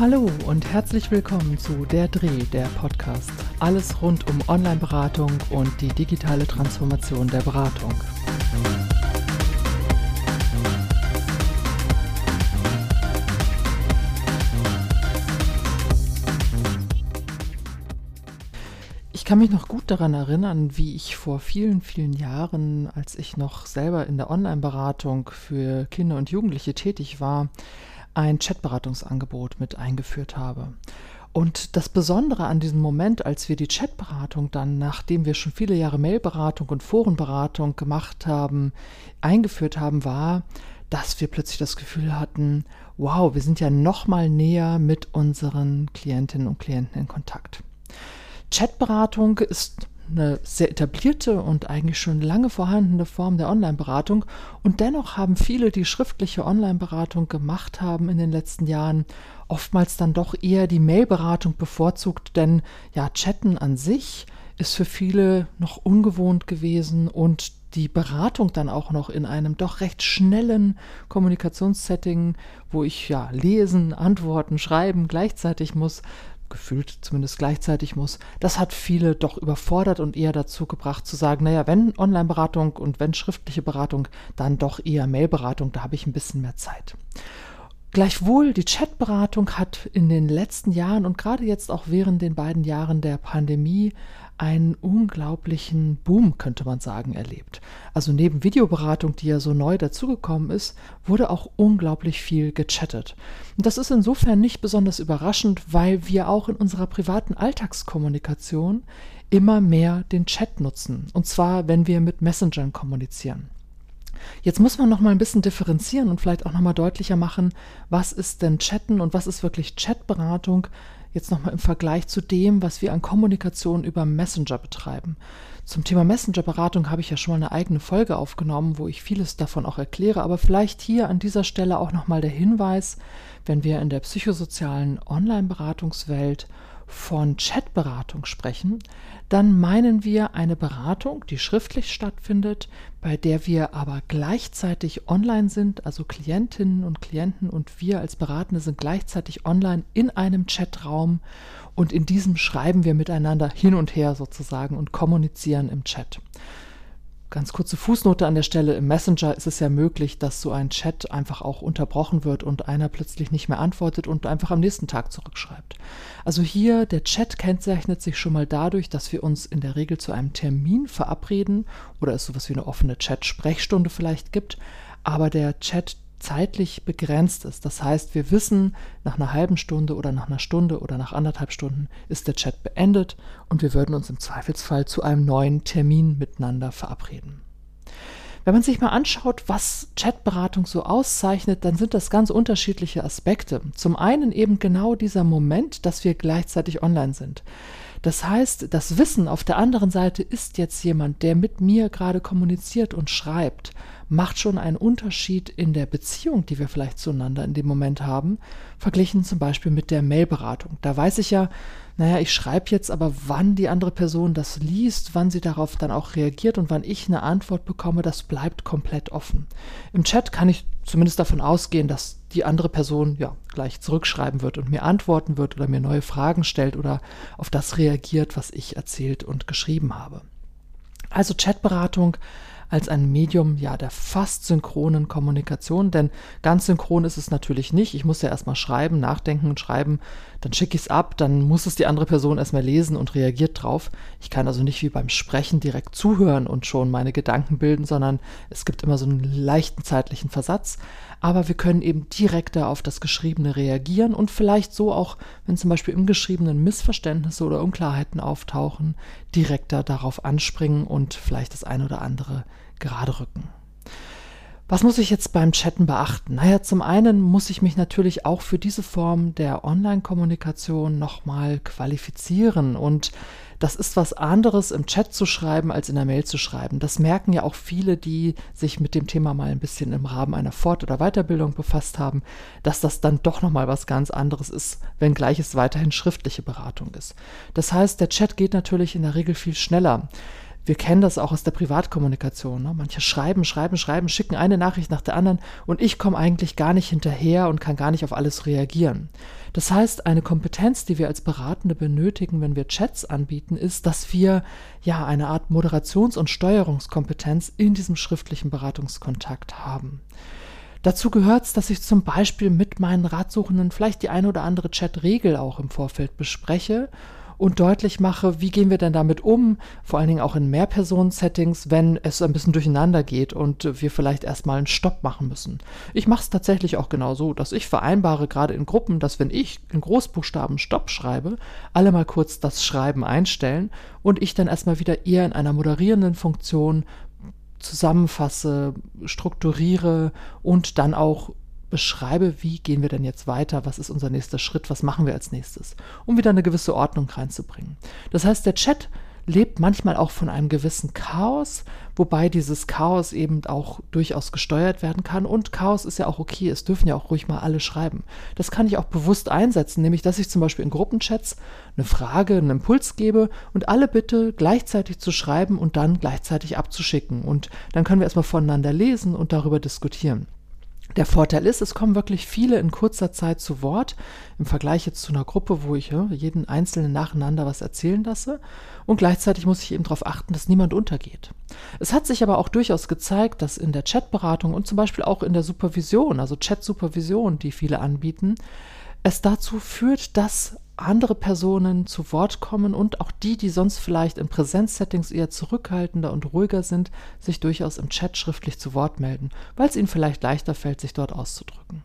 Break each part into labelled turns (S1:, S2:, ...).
S1: Hallo und herzlich willkommen zu Der Dreh, der Podcast. Alles rund um Online-Beratung und die digitale Transformation der Beratung. Ich kann mich noch gut daran erinnern, wie ich vor vielen, vielen Jahren, als ich noch selber in der Online-Beratung für Kinder und Jugendliche tätig war, ein Chatberatungsangebot mit eingeführt habe. Und das Besondere an diesem Moment, als wir die Chatberatung dann, nachdem wir schon viele Jahre Mailberatung und Forenberatung gemacht haben, eingeführt haben, war, dass wir plötzlich das Gefühl hatten, wow, wir sind ja noch mal näher mit unseren Klientinnen und Klienten in Kontakt. Chatberatung ist eine sehr etablierte und eigentlich schon lange vorhandene Form der Online-Beratung. Und dennoch haben viele, die schriftliche Online-Beratung gemacht haben in den letzten Jahren, oftmals dann doch eher die Mail-Beratung bevorzugt, denn ja, Chatten an sich ist für viele noch ungewohnt gewesen und die Beratung dann auch noch in einem doch recht schnellen Kommunikationssetting, wo ich ja lesen, antworten, schreiben gleichzeitig muss, gefühlt zumindest gleichzeitig muss, das hat viele doch überfordert und eher dazu gebracht zu sagen, naja, wenn Online-Beratung und wenn schriftliche Beratung, dann doch eher Mail-Beratung, da habe ich ein bisschen mehr Zeit. Gleichwohl, die Chat-Beratung hat in den letzten Jahren und gerade jetzt auch während den beiden Jahren der Pandemie einen unglaublichen Boom, könnte man sagen, erlebt. Also neben Videoberatung, die ja so neu dazugekommen ist, wurde auch unglaublich viel gechattet. Und das ist insofern nicht besonders überraschend, weil wir auch in unserer privaten Alltagskommunikation immer mehr den Chat nutzen. Und zwar, wenn wir mit Messengern kommunizieren. Jetzt muss man noch mal ein bisschen differenzieren und vielleicht auch noch mal deutlicher machen, was ist denn Chatten und was ist wirklich Chatberatung, jetzt nochmal im Vergleich zu dem, was wir an Kommunikation über Messenger betreiben. Zum Thema Messenger-Beratung habe ich ja schon mal eine eigene Folge aufgenommen, wo ich vieles davon auch erkläre, aber vielleicht hier an dieser Stelle auch nochmal der Hinweis, wenn wir in der psychosozialen Online-Beratungswelt von Chatberatung sprechen, dann meinen wir eine Beratung, die schriftlich stattfindet, bei der wir aber gleichzeitig online sind, also Klientinnen und Klienten und wir als Beratende sind gleichzeitig online in einem Chatraum und in diesem schreiben wir miteinander hin und her sozusagen und kommunizieren im Chat. Ganz kurze Fußnote an der Stelle. Im Messenger ist es ja möglich, dass so ein Chat einfach auch unterbrochen wird und einer plötzlich nicht mehr antwortet und einfach am nächsten Tag zurückschreibt. Also hier, der Chat kennzeichnet sich schon mal dadurch, dass wir uns in der Regel zu einem Termin verabreden oder es sowas wie eine offene Chat-Sprechstunde vielleicht gibt. Aber der Chat zeitlich begrenzt ist. Das heißt, wir wissen, nach einer halben Stunde oder nach einer Stunde oder nach anderthalb Stunden ist der Chat beendet und wir würden uns im Zweifelsfall zu einem neuen Termin miteinander verabreden. Wenn man sich mal anschaut, was Chatberatung so auszeichnet, dann sind das ganz unterschiedliche Aspekte. Zum einen eben genau dieser Moment, dass wir gleichzeitig online sind. Das heißt, das Wissen auf der anderen Seite ist jetzt jemand, der mit mir gerade kommuniziert und schreibt macht schon einen Unterschied in der Beziehung, die wir vielleicht zueinander in dem Moment haben, verglichen zum Beispiel mit der Mailberatung. Da weiß ich ja, naja, ich schreibe jetzt, aber wann die andere Person das liest, wann sie darauf dann auch reagiert und wann ich eine Antwort bekomme, das bleibt komplett offen. Im Chat kann ich zumindest davon ausgehen, dass die andere Person ja gleich zurückschreiben wird und mir antworten wird oder mir neue Fragen stellt oder auf das reagiert, was ich erzählt und geschrieben habe. Also Chatberatung als ein Medium ja der fast synchronen Kommunikation, denn ganz synchron ist es natürlich nicht. Ich muss ja erstmal schreiben, nachdenken und schreiben, dann schicke ich es ab, dann muss es die andere Person erstmal lesen und reagiert drauf. Ich kann also nicht wie beim Sprechen direkt zuhören und schon meine Gedanken bilden, sondern es gibt immer so einen leichten zeitlichen Versatz aber wir können eben direkter auf das Geschriebene reagieren und vielleicht so auch, wenn zum Beispiel im Geschriebenen Missverständnisse oder Unklarheiten auftauchen, direkter darauf anspringen und vielleicht das eine oder andere gerade rücken. Was muss ich jetzt beim Chatten beachten? Naja, zum einen muss ich mich natürlich auch für diese Form der Online-Kommunikation nochmal qualifizieren und das ist was anderes, im Chat zu schreiben, als in der Mail zu schreiben. Das merken ja auch viele, die sich mit dem Thema mal ein bisschen im Rahmen einer Fort- oder Weiterbildung befasst haben, dass das dann doch nochmal was ganz anderes ist, wenngleich es weiterhin schriftliche Beratung ist. Das heißt, der Chat geht natürlich in der Regel viel schneller. Wir kennen das auch aus der Privatkommunikation. Ne? Manche schreiben, schreiben, schreiben, schicken eine Nachricht nach der anderen und ich komme eigentlich gar nicht hinterher und kann gar nicht auf alles reagieren. Das heißt, eine Kompetenz, die wir als Beratende benötigen, wenn wir Chats anbieten, ist, dass wir ja eine Art Moderations- und Steuerungskompetenz in diesem schriftlichen Beratungskontakt haben. Dazu gehört es, dass ich zum Beispiel mit meinen Ratsuchenden vielleicht die eine oder andere Chat-Regel auch im Vorfeld bespreche und deutlich mache, wie gehen wir denn damit um, vor allen Dingen auch in Mehrpersonen-Settings, wenn es ein bisschen durcheinander geht und wir vielleicht erstmal einen Stopp machen müssen. Ich mache es tatsächlich auch genau so, dass ich vereinbare, gerade in Gruppen, dass wenn ich in Großbuchstaben Stopp schreibe, alle mal kurz das Schreiben einstellen und ich dann erstmal wieder eher in einer moderierenden Funktion zusammenfasse, strukturiere und dann auch beschreibe, wie gehen wir denn jetzt weiter, was ist unser nächster Schritt, was machen wir als nächstes, um wieder eine gewisse Ordnung reinzubringen. Das heißt, der Chat lebt manchmal auch von einem gewissen Chaos, wobei dieses Chaos eben auch durchaus gesteuert werden kann. Und Chaos ist ja auch okay, es dürfen ja auch ruhig mal alle schreiben. Das kann ich auch bewusst einsetzen, nämlich dass ich zum Beispiel in Gruppenchats eine Frage, einen Impuls gebe und alle bitte gleichzeitig zu schreiben und dann gleichzeitig abzuschicken. Und dann können wir erstmal voneinander lesen und darüber diskutieren. Der Vorteil ist, es kommen wirklich viele in kurzer Zeit zu Wort, im Vergleich jetzt zu einer Gruppe, wo ich jeden Einzelnen nacheinander was erzählen lasse. Und gleichzeitig muss ich eben darauf achten, dass niemand untergeht. Es hat sich aber auch durchaus gezeigt, dass in der Chatberatung und zum Beispiel auch in der Supervision, also Chat-Supervision, die viele anbieten, es dazu führt, dass andere Personen zu Wort kommen und auch die, die sonst vielleicht in Präsenzsettings eher zurückhaltender und ruhiger sind, sich durchaus im Chat schriftlich zu Wort melden, weil es ihnen vielleicht leichter fällt, sich dort auszudrücken.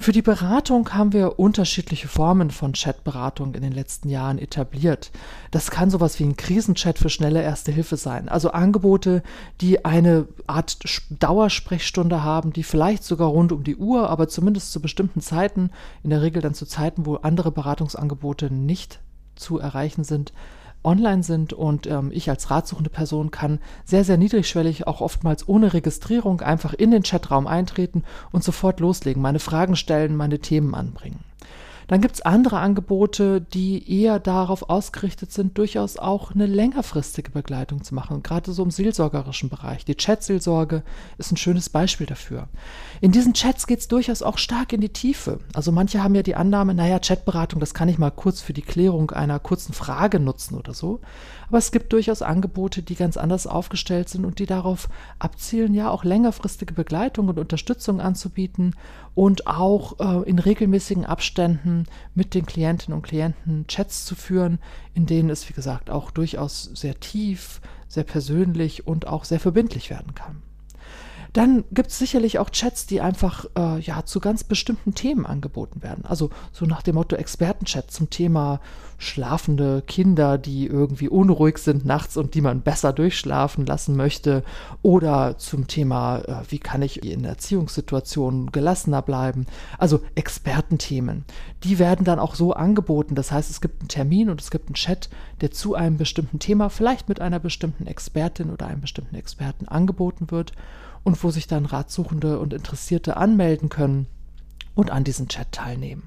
S1: Für die Beratung haben wir unterschiedliche Formen von Chatberatung in den letzten Jahren etabliert. Das kann sowas wie ein Krisenchat für schnelle Erste Hilfe sein. Also Angebote, die eine Art Dauersprechstunde haben, die vielleicht sogar rund um die Uhr, aber zumindest zu bestimmten Zeiten, in der Regel dann zu Zeiten, wo andere Beratungsangebote nicht zu erreichen sind, online sind und ähm, ich als ratsuchende Person kann sehr, sehr niedrigschwellig, auch oftmals ohne Registrierung, einfach in den Chatraum eintreten und sofort loslegen, meine Fragen stellen, meine Themen anbringen. Dann gibt es andere Angebote, die eher darauf ausgerichtet sind, durchaus auch eine längerfristige Begleitung zu machen, gerade so im seelsorgerischen Bereich. Die Chatseelsorge ist ein schönes Beispiel dafür. In diesen Chats geht es durchaus auch stark in die Tiefe. Also manche haben ja die Annahme, naja, Chatberatung, das kann ich mal kurz für die Klärung einer kurzen Frage nutzen oder so. Aber es gibt durchaus Angebote, die ganz anders aufgestellt sind und die darauf abzielen, ja auch längerfristige Begleitung und Unterstützung anzubieten und auch äh, in regelmäßigen Abständen mit den Klientinnen und Klienten Chats zu führen, in denen es, wie gesagt, auch durchaus sehr tief, sehr persönlich und auch sehr verbindlich werden kann. Dann gibt es sicherlich auch Chats, die einfach äh, ja zu ganz bestimmten Themen angeboten werden. Also so nach dem Motto Expertenchat zum Thema schlafende Kinder, die irgendwie unruhig sind nachts und die man besser durchschlafen lassen möchte. Oder zum Thema, äh, wie kann ich in Erziehungssituationen gelassener bleiben. Also Expertenthemen. Die werden dann auch so angeboten. Das heißt, es gibt einen Termin und es gibt einen Chat, der zu einem bestimmten Thema, vielleicht mit einer bestimmten Expertin oder einem bestimmten Experten angeboten wird und wo sich dann Ratsuchende und Interessierte anmelden können und an diesem Chat teilnehmen.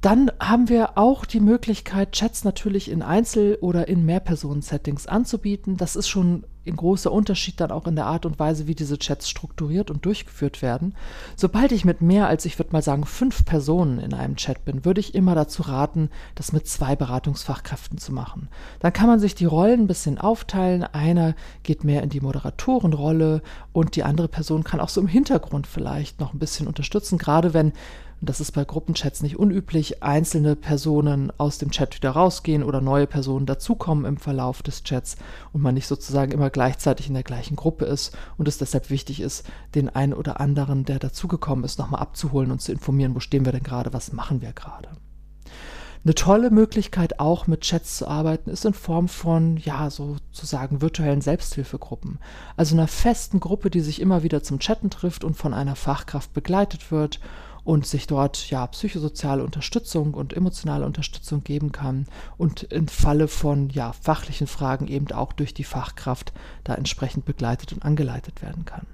S1: Dann haben wir auch die Möglichkeit, Chats natürlich in Einzel- oder in Mehrpersonen-Settings anzubieten. Das ist schon ein großer Unterschied dann auch in der Art und Weise, wie diese Chats strukturiert und durchgeführt werden. Sobald ich mit mehr als, ich würde mal sagen, fünf Personen in einem Chat bin, würde ich immer dazu raten, das mit zwei Beratungsfachkräften zu machen. Dann kann man sich die Rollen ein bisschen aufteilen. Einer geht mehr in die Moderatorenrolle und die andere Person kann auch so im Hintergrund vielleicht noch ein bisschen unterstützen, gerade wenn das ist bei Gruppenchats nicht unüblich, einzelne Personen aus dem Chat wieder rausgehen oder neue Personen dazukommen im Verlauf des Chats und man nicht sozusagen immer gleichzeitig in der gleichen Gruppe ist und es deshalb wichtig ist, den einen oder anderen, der dazugekommen ist, nochmal abzuholen und zu informieren, wo stehen wir denn gerade, was machen wir gerade. Eine tolle Möglichkeit auch mit Chats zu arbeiten ist in Form von, ja, sozusagen virtuellen Selbsthilfegruppen. Also einer festen Gruppe, die sich immer wieder zum Chatten trifft und von einer Fachkraft begleitet wird und sich dort ja psychosoziale Unterstützung und emotionale Unterstützung geben kann und im Falle von ja fachlichen Fragen eben auch durch die Fachkraft da entsprechend begleitet und angeleitet werden kann.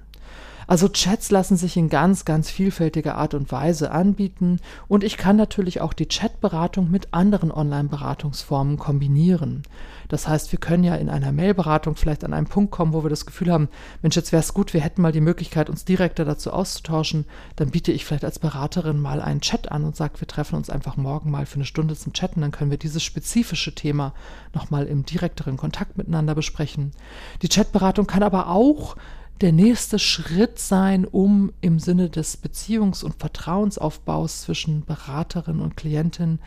S1: Also Chats lassen sich in ganz, ganz vielfältiger Art und Weise anbieten und ich kann natürlich auch die Chatberatung mit anderen Online-Beratungsformen kombinieren. Das heißt, wir können ja in einer Mail-Beratung vielleicht an einen Punkt kommen, wo wir das Gefühl haben, Mensch, jetzt wäre es gut, wir hätten mal die Möglichkeit, uns direkter dazu auszutauschen. Dann biete ich vielleicht als Beraterin mal einen Chat an und sage, wir treffen uns einfach morgen mal für eine Stunde zum Chatten. Dann können wir dieses spezifische Thema nochmal im direkteren Kontakt miteinander besprechen. Die Chatberatung kann aber auch der nächste Schritt sein, um im Sinne des Beziehungs- und Vertrauensaufbaus zwischen Beraterin und Klientin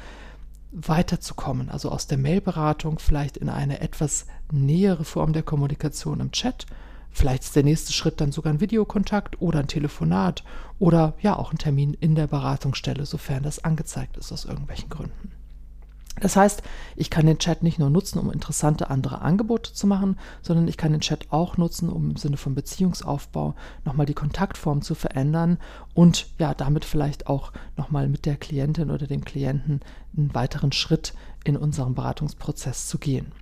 S1: weiterzukommen. Also aus der Mailberatung vielleicht in eine etwas nähere Form der Kommunikation im Chat. Vielleicht ist der nächste Schritt dann sogar ein Videokontakt oder ein Telefonat oder ja auch ein Termin in der Beratungsstelle, sofern das angezeigt ist aus irgendwelchen Gründen. Das heißt, ich kann den Chat nicht nur nutzen, um interessante andere Angebote zu machen, sondern ich kann den Chat auch nutzen, um im Sinne von Beziehungsaufbau nochmal die Kontaktform zu verändern und ja, damit vielleicht auch nochmal mit der Klientin oder dem Klienten einen weiteren Schritt in unserem Beratungsprozess zu gehen.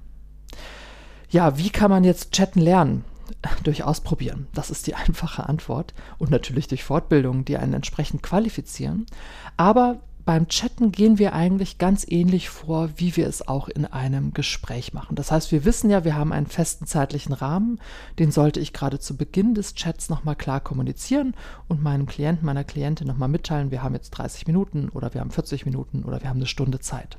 S1: Ja, wie kann man jetzt chatten lernen? durch Ausprobieren. Das ist die einfache Antwort. Und natürlich durch Fortbildungen, die einen entsprechend qualifizieren. Aber beim Chatten gehen wir eigentlich ganz ähnlich vor, wie wir es auch in einem Gespräch machen. Das heißt, wir wissen ja, wir haben einen festen zeitlichen Rahmen, den sollte ich gerade zu Beginn des Chats nochmal klar kommunizieren und meinem Klienten, meiner Klientin nochmal mitteilen, wir haben jetzt 30 Minuten oder wir haben 40 Minuten oder wir haben eine Stunde Zeit.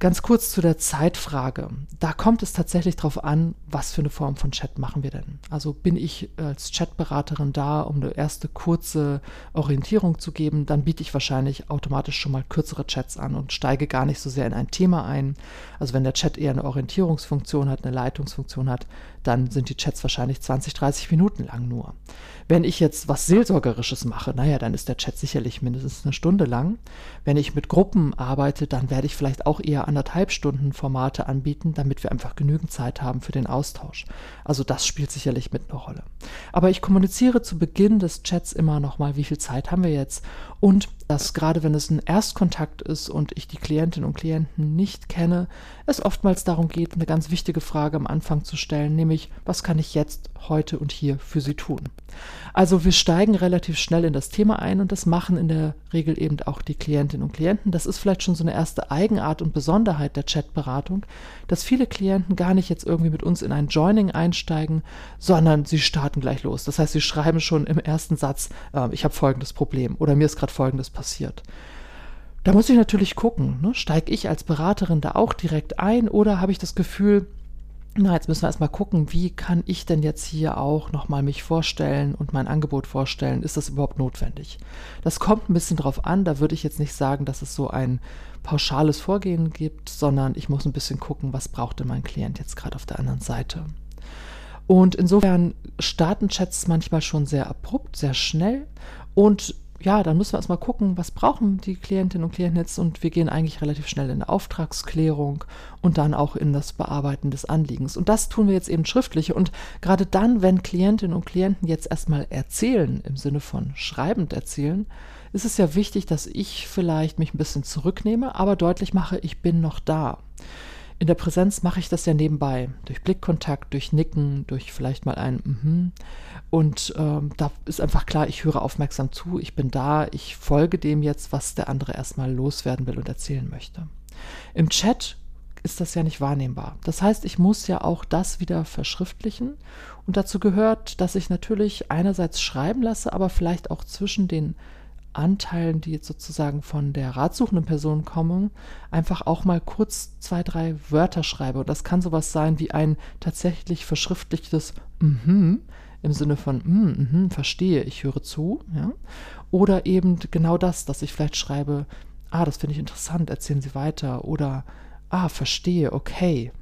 S1: Ganz kurz zu der Zeitfrage. Da kommt es tatsächlich darauf an, was für eine Form von Chat machen wir denn. Also bin ich als Chatberaterin da, um eine erste kurze Orientierung zu geben, dann biete ich wahrscheinlich automatisch schon mal kürzere Chats an und steige gar nicht so sehr in ein Thema ein. Also wenn der Chat eher eine Orientierungsfunktion hat, eine Leitungsfunktion hat, dann sind die Chats wahrscheinlich 20, 30 Minuten lang nur. Wenn ich jetzt was Seelsorgerisches mache, naja, dann ist der Chat sicherlich mindestens eine Stunde lang. Wenn ich mit Gruppen arbeite, dann werde ich vielleicht auch eher anderthalb Stunden Formate anbieten, damit wir einfach genügend Zeit haben für den Austausch. Also das spielt sicherlich mit eine Rolle. Aber ich kommuniziere zu Beginn des Chats immer nochmal, wie viel Zeit haben wir jetzt und dass gerade wenn es ein Erstkontakt ist und ich die Klientinnen und Klienten nicht kenne, es oftmals darum geht, eine ganz wichtige Frage am Anfang zu stellen, nämlich was kann ich jetzt, heute und hier für Sie tun? Also wir steigen relativ schnell in das Thema ein und das machen in der Regel eben auch die Klientinnen und Klienten. Das ist vielleicht schon so eine erste Eigenart und Besonderheit der Chatberatung, dass viele Klienten gar nicht jetzt irgendwie mit uns in ein Joining einsteigen, sondern sie starten gleich los. Das heißt, sie schreiben schon im ersten Satz, äh, ich habe folgendes Problem oder mir ist gerade folgendes passiert. Da muss ich natürlich gucken, ne? steige ich als Beraterin da auch direkt ein oder habe ich das Gefühl, na, jetzt müssen wir erstmal gucken, wie kann ich denn jetzt hier auch nochmal mich vorstellen und mein Angebot vorstellen? Ist das überhaupt notwendig? Das kommt ein bisschen drauf an. Da würde ich jetzt nicht sagen, dass es so ein pauschales Vorgehen gibt, sondern ich muss ein bisschen gucken, was braucht denn mein Klient jetzt gerade auf der anderen Seite. Und insofern starten Chats manchmal schon sehr abrupt, sehr schnell und ja, dann müssen wir erstmal gucken, was brauchen die Klientinnen und Klienten jetzt und wir gehen eigentlich relativ schnell in eine Auftragsklärung und dann auch in das Bearbeiten des Anliegens. Und das tun wir jetzt eben schriftlich und gerade dann, wenn Klientinnen und Klienten jetzt erstmal erzählen, im Sinne von schreibend erzählen, ist es ja wichtig, dass ich vielleicht mich ein bisschen zurücknehme, aber deutlich mache, ich bin noch da. In der Präsenz mache ich das ja nebenbei, durch Blickkontakt, durch Nicken, durch vielleicht mal ein mhm. Und ähm, da ist einfach klar, ich höre aufmerksam zu, ich bin da, ich folge dem jetzt, was der andere erstmal loswerden will und erzählen möchte. Im Chat ist das ja nicht wahrnehmbar. Das heißt, ich muss ja auch das wieder verschriftlichen. Und dazu gehört, dass ich natürlich einerseits schreiben lasse, aber vielleicht auch zwischen den Anteilen, die jetzt sozusagen von der ratsuchenden Person kommen, einfach auch mal kurz zwei, drei Wörter schreibe. Und das kann sowas sein wie ein tatsächlich verschriftlichtes Mhm im Sinne von mm, mm, verstehe, ich höre zu, ja. Oder eben genau das, dass ich vielleicht schreibe, ah, das finde ich interessant, erzählen Sie weiter. Oder ah, verstehe, okay.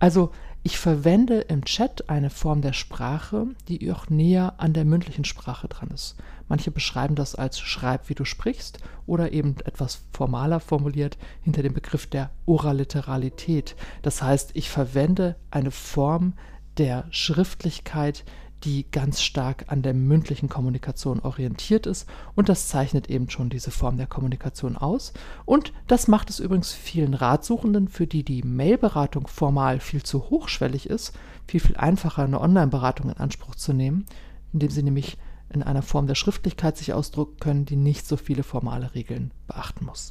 S1: Also ich verwende im Chat eine Form der Sprache, die auch näher an der mündlichen Sprache dran ist. Manche beschreiben das als Schreib, wie du sprichst, oder eben etwas formaler formuliert hinter dem Begriff der Oraliteralität. Das heißt, ich verwende eine Form der Schriftlichkeit, die ganz stark an der mündlichen Kommunikation orientiert ist und das zeichnet eben schon diese Form der Kommunikation aus und das macht es übrigens vielen Ratsuchenden, für die die Mailberatung formal viel zu hochschwellig ist, viel viel einfacher eine Online-Beratung in Anspruch zu nehmen, indem sie nämlich in einer Form der Schriftlichkeit sich ausdrücken können, die nicht so viele formale Regeln beachten muss.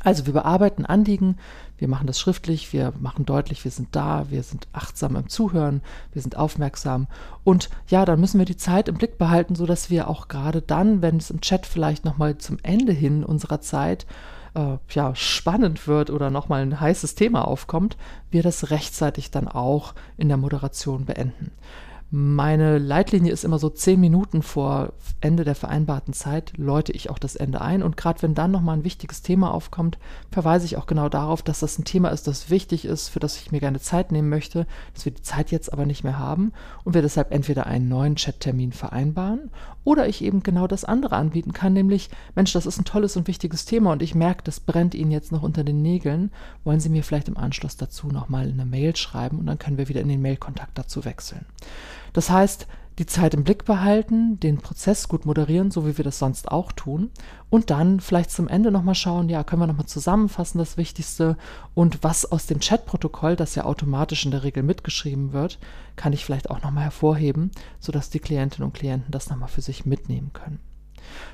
S1: Also wir bearbeiten Anliegen, wir machen das schriftlich, wir machen deutlich, wir sind da, wir sind achtsam im Zuhören, wir sind aufmerksam und ja, dann müssen wir die Zeit im Blick behalten, so dass wir auch gerade dann, wenn es im Chat vielleicht noch mal zum Ende hin unserer Zeit äh, ja, spannend wird oder nochmal ein heißes Thema aufkommt, wir das rechtzeitig dann auch in der Moderation beenden. Meine Leitlinie ist immer so zehn Minuten vor Ende der vereinbarten Zeit, läute ich auch das Ende ein. Und gerade wenn dann nochmal ein wichtiges Thema aufkommt, verweise ich auch genau darauf, dass das ein Thema ist, das wichtig ist, für das ich mir gerne Zeit nehmen möchte, dass wir die Zeit jetzt aber nicht mehr haben und wir deshalb entweder einen neuen Chattermin vereinbaren oder ich eben genau das andere anbieten kann, nämlich, Mensch, das ist ein tolles und wichtiges Thema und ich merke, das brennt Ihnen jetzt noch unter den Nägeln. Wollen Sie mir vielleicht im Anschluss dazu nochmal eine Mail schreiben und dann können wir wieder in den Mailkontakt dazu wechseln. Das heißt, die Zeit im Blick behalten, den Prozess gut moderieren, so wie wir das sonst auch tun. Und dann vielleicht zum Ende nochmal schauen, ja, können wir nochmal zusammenfassen, das Wichtigste. Und was aus dem Chatprotokoll, das ja automatisch in der Regel mitgeschrieben wird, kann ich vielleicht auch nochmal hervorheben, sodass die Klientinnen und Klienten das nochmal für sich mitnehmen können.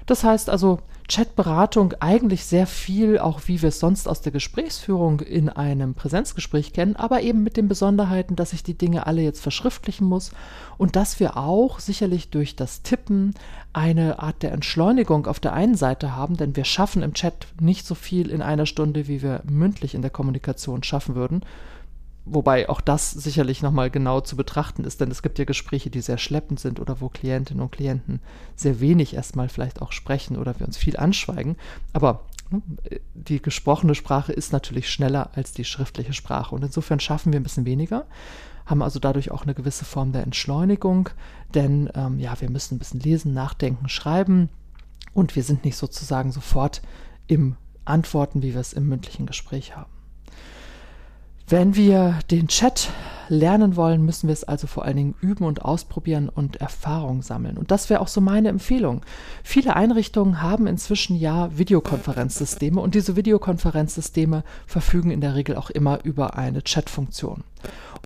S1: Das heißt also, Chatberatung eigentlich sehr viel, auch wie wir es sonst aus der Gesprächsführung in einem Präsenzgespräch kennen, aber eben mit den Besonderheiten, dass ich die Dinge alle jetzt verschriftlichen muss und dass wir auch sicherlich durch das Tippen eine Art der Entschleunigung auf der einen Seite haben, denn wir schaffen im Chat nicht so viel in einer Stunde, wie wir mündlich in der Kommunikation schaffen würden. Wobei auch das sicherlich nochmal genau zu betrachten ist, denn es gibt ja Gespräche, die sehr schleppend sind oder wo Klientinnen und Klienten sehr wenig erstmal vielleicht auch sprechen oder wir uns viel anschweigen. Aber ne, die gesprochene Sprache ist natürlich schneller als die schriftliche Sprache und insofern schaffen wir ein bisschen weniger, haben also dadurch auch eine gewisse Form der Entschleunigung, denn ähm, ja, wir müssen ein bisschen lesen, nachdenken, schreiben und wir sind nicht sozusagen sofort im Antworten, wie wir es im mündlichen Gespräch haben. Wenn wir den Chat lernen wollen, müssen wir es also vor allen Dingen üben und ausprobieren und Erfahrung sammeln. Und das wäre auch so meine Empfehlung. Viele Einrichtungen haben inzwischen ja Videokonferenzsysteme und diese Videokonferenzsysteme verfügen in der Regel auch immer über eine Chatfunktion.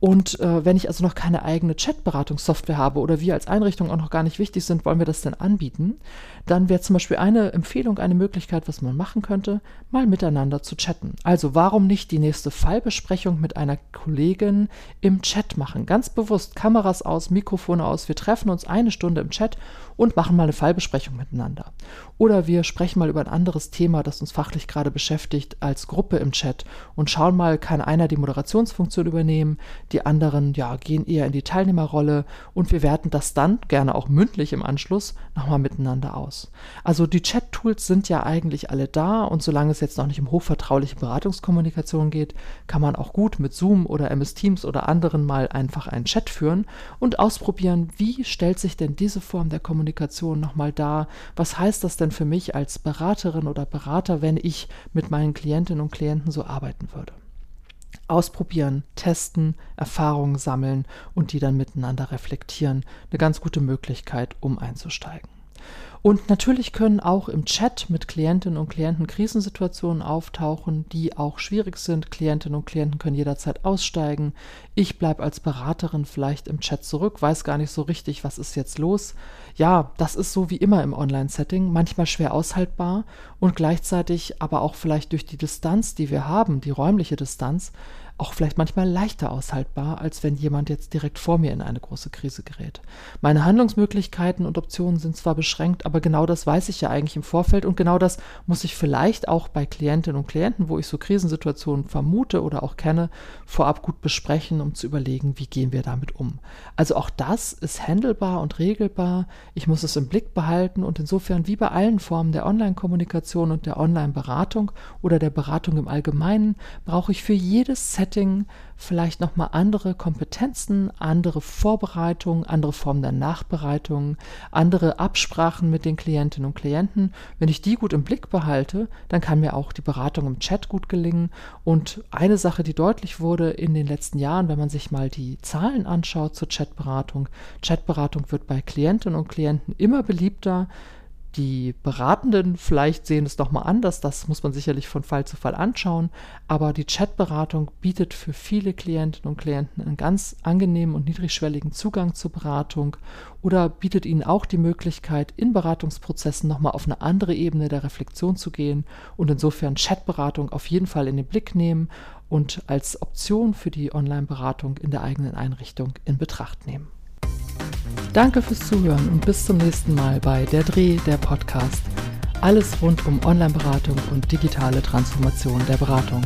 S1: Und äh, wenn ich also noch keine eigene Chatberatungssoftware habe oder wir als Einrichtung auch noch gar nicht wichtig sind, wollen wir das denn anbieten, dann wäre zum Beispiel eine Empfehlung, eine Möglichkeit, was man machen könnte, mal miteinander zu chatten. Also warum nicht die nächste Fallbesprechung mit einer Kollegin im Chat machen? Ganz bewusst, Kameras aus, Mikrofone aus, wir treffen uns eine Stunde im Chat und machen mal eine Fallbesprechung miteinander. Oder wir sprechen mal über ein anderes Thema, das uns fachlich gerade beschäftigt, als Gruppe im Chat und schauen mal, kann einer die Moderationsfunktion übernehmen, die anderen ja, gehen eher in die Teilnehmerrolle und wir werten das dann, gerne auch mündlich im Anschluss, nochmal miteinander aus. Also die Chat-Tools sind ja eigentlich alle da und solange es jetzt noch nicht um hochvertrauliche Beratungskommunikation geht, kann man auch gut mit Zoom oder MS Teams oder anderen mal einfach einen Chat führen und ausprobieren, wie stellt sich denn diese Form der Kommunikation nochmal dar, was heißt das denn für mich als Beraterin oder Berater, wenn ich mit meinen Klientinnen und Klienten so arbeiten würde ausprobieren, testen, Erfahrungen sammeln und die dann miteinander reflektieren. Eine ganz gute Möglichkeit, um einzusteigen. Und natürlich können auch im Chat mit Klientinnen und Klienten Krisensituationen auftauchen, die auch schwierig sind. Klientinnen und Klienten können jederzeit aussteigen. Ich bleibe als Beraterin vielleicht im Chat zurück, weiß gar nicht so richtig, was ist jetzt los. Ja, das ist so wie immer im Online-Setting, manchmal schwer aushaltbar und gleichzeitig aber auch vielleicht durch die Distanz, die wir haben, die räumliche Distanz, auch vielleicht manchmal leichter aushaltbar, als wenn jemand jetzt direkt vor mir in eine große Krise gerät. Meine Handlungsmöglichkeiten und Optionen sind zwar beschränkt, aber genau das weiß ich ja eigentlich im Vorfeld und genau das muss ich vielleicht auch bei Klientinnen und Klienten, wo ich so Krisensituationen vermute oder auch kenne, vorab gut besprechen, um zu überlegen, wie gehen wir damit um. Also auch das ist handelbar und regelbar. Ich muss es im Blick behalten und insofern wie bei allen Formen der Online-Kommunikation und der Online-Beratung oder der Beratung im Allgemeinen brauche ich für jedes Set Setting vielleicht nochmal andere Kompetenzen, andere Vorbereitungen, andere Formen der Nachbereitung, andere Absprachen mit den Klientinnen und Klienten. Wenn ich die gut im Blick behalte, dann kann mir auch die Beratung im Chat gut gelingen. Und eine Sache, die deutlich wurde in den letzten Jahren, wenn man sich mal die Zahlen anschaut zur Chatberatung, Chatberatung wird bei Klientinnen und Klienten immer beliebter Die Beratenden vielleicht sehen es nochmal anders, das muss man sicherlich von Fall zu Fall anschauen, aber die Chatberatung bietet für viele Klientinnen und Klienten einen ganz angenehmen und niedrigschwelligen Zugang zur Beratung oder bietet ihnen auch die Möglichkeit, in Beratungsprozessen nochmal auf eine andere Ebene der Reflexion zu gehen und insofern Chatberatung auf jeden Fall in den Blick nehmen und als Option für die Online-Beratung in der eigenen Einrichtung in Betracht nehmen. Danke fürs Zuhören und bis zum nächsten Mal bei Der Dreh, der Podcast. Alles rund um Online-Beratung und digitale Transformation der Beratung.